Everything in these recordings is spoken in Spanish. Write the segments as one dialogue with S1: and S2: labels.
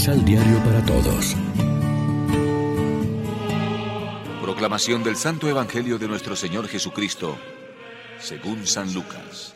S1: Misal Diario para Todos.
S2: Proclamación del Santo Evangelio de nuestro Señor Jesucristo, según San Lucas.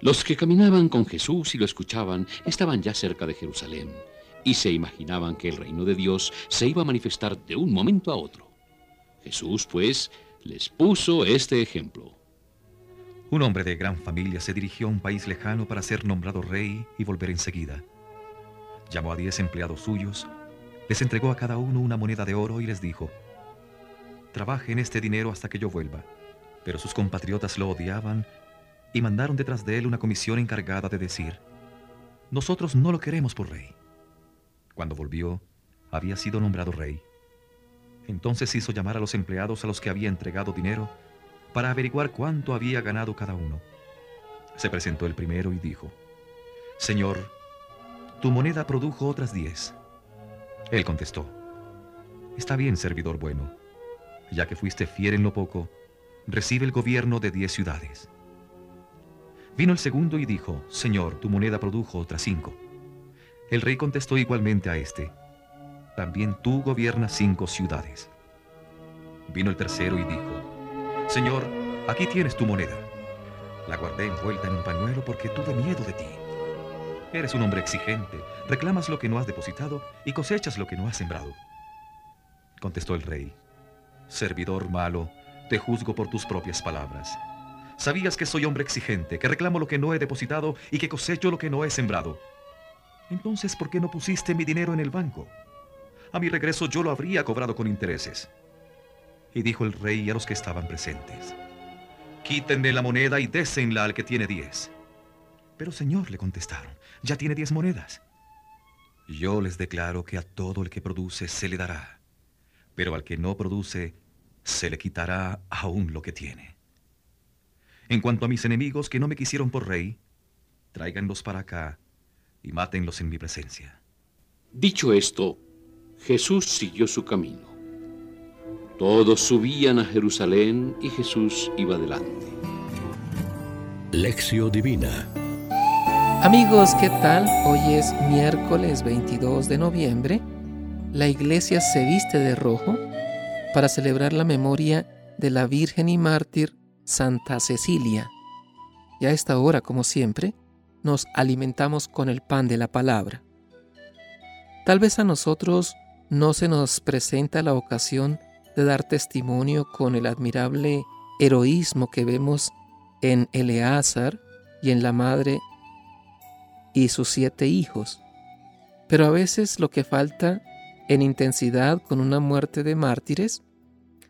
S3: Los que caminaban con Jesús y lo escuchaban estaban ya cerca de Jerusalén y se imaginaban que el reino de Dios se iba a manifestar de un momento a otro. Jesús, pues, les puso este ejemplo.
S4: Un hombre de gran familia se dirigió a un país lejano para ser nombrado rey y volver enseguida. Llamó a diez empleados suyos, les entregó a cada uno una moneda de oro y les dijo, Trabajen este dinero hasta que yo vuelva. Pero sus compatriotas lo odiaban y mandaron detrás de él una comisión encargada de decir, Nosotros no lo queremos por rey. Cuando volvió, había sido nombrado rey. Entonces hizo llamar a los empleados a los que había entregado dinero para averiguar cuánto había ganado cada uno. Se presentó el primero y dijo, Señor, tu moneda produjo otras diez. Él contestó, Está bien, servidor bueno, ya que fuiste fiel en lo poco, recibe el gobierno de diez ciudades. Vino el segundo y dijo, Señor, tu moneda produjo otras cinco. El rey contestó igualmente a este, también tú gobiernas cinco ciudades. Vino el tercero y dijo, Señor, aquí tienes tu moneda. La guardé envuelta en un pañuelo porque tuve miedo de ti. Eres un hombre exigente, reclamas lo que no has depositado y cosechas lo que no has sembrado. Contestó el rey, Servidor malo, te juzgo por tus propias palabras. Sabías que soy hombre exigente, que reclamo lo que no he depositado y que cosecho lo que no he sembrado. Entonces, ¿por qué no pusiste mi dinero en el banco? A mi regreso yo lo habría cobrado con intereses. Y dijo el rey a los que estaban presentes, Quítenme la moneda y désenla al que tiene diez. Pero señor, le contestaron, ya tiene diez monedas. Yo les declaro que a todo el que produce se le dará, pero al que no produce se le quitará aún lo que tiene. En cuanto a mis enemigos que no me quisieron por rey, tráiganlos para acá y mátenlos en mi presencia.
S3: Dicho esto, Jesús siguió su camino. Todos subían a Jerusalén y Jesús iba delante.
S1: Lección Divina
S5: Amigos, ¿qué tal? Hoy es miércoles 22 de noviembre. La iglesia se viste de rojo para celebrar la memoria de la Virgen y mártir Santa Cecilia. Y a esta hora, como siempre, nos alimentamos con el pan de la palabra. Tal vez a nosotros no se nos presenta la ocasión de dar testimonio con el admirable heroísmo que vemos en Eleazar y en la madre y sus siete hijos. Pero a veces lo que falta en intensidad con una muerte de mártires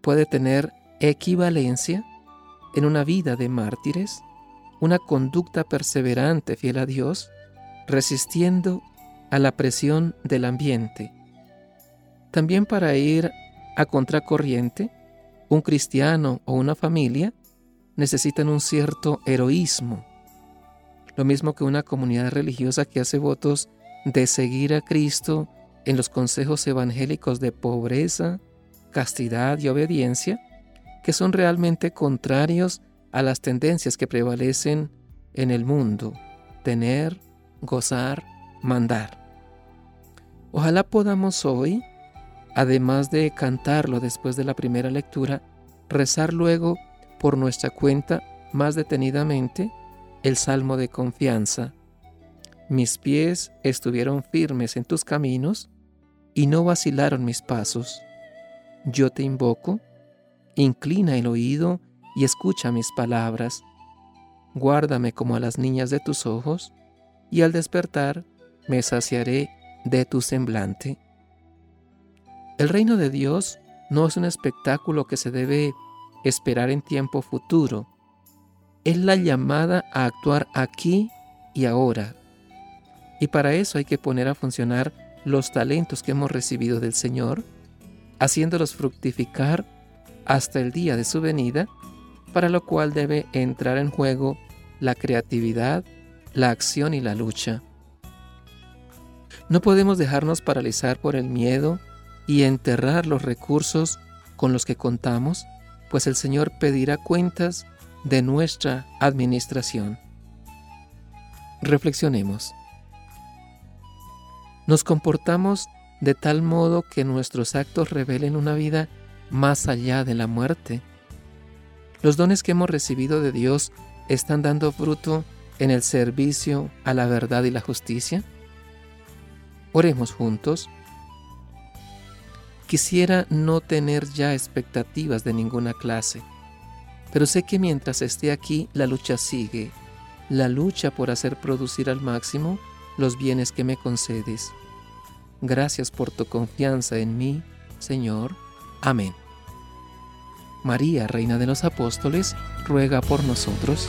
S5: puede tener equivalencia en una vida de mártires una conducta perseverante fiel a Dios, resistiendo a la presión del ambiente. También para ir a contracorriente, un cristiano o una familia necesitan un cierto heroísmo, lo mismo que una comunidad religiosa que hace votos de seguir a Cristo en los consejos evangélicos de pobreza, castidad y obediencia, que son realmente contrarios a las tendencias que prevalecen en el mundo, tener, gozar, mandar. Ojalá podamos hoy, además de cantarlo después de la primera lectura, rezar luego por nuestra cuenta más detenidamente el salmo de confianza. Mis pies estuvieron firmes en tus caminos y no vacilaron mis pasos. Yo te invoco, inclina el oído y escucha mis palabras. Guárdame como a las niñas de tus ojos, y al despertar me saciaré de tu semblante. El reino de Dios no es un espectáculo que se debe esperar en tiempo futuro. Es la llamada a actuar aquí y ahora. Y para eso hay que poner a funcionar los talentos que hemos recibido del Señor, haciéndolos fructificar hasta el día de su venida para lo cual debe entrar en juego la creatividad, la acción y la lucha. No podemos dejarnos paralizar por el miedo y enterrar los recursos con los que contamos, pues el Señor pedirá cuentas de nuestra administración. Reflexionemos. Nos comportamos de tal modo que nuestros actos revelen una vida más allá de la muerte. Los dones que hemos recibido de Dios están dando fruto en el servicio a la verdad y la justicia. Oremos juntos. Quisiera no tener ya expectativas de ninguna clase, pero sé que mientras esté aquí la lucha sigue, la lucha por hacer producir al máximo los bienes que me concedes. Gracias por tu confianza en mí, Señor. Amén. María, Reina de los Apóstoles, ruega por nosotros.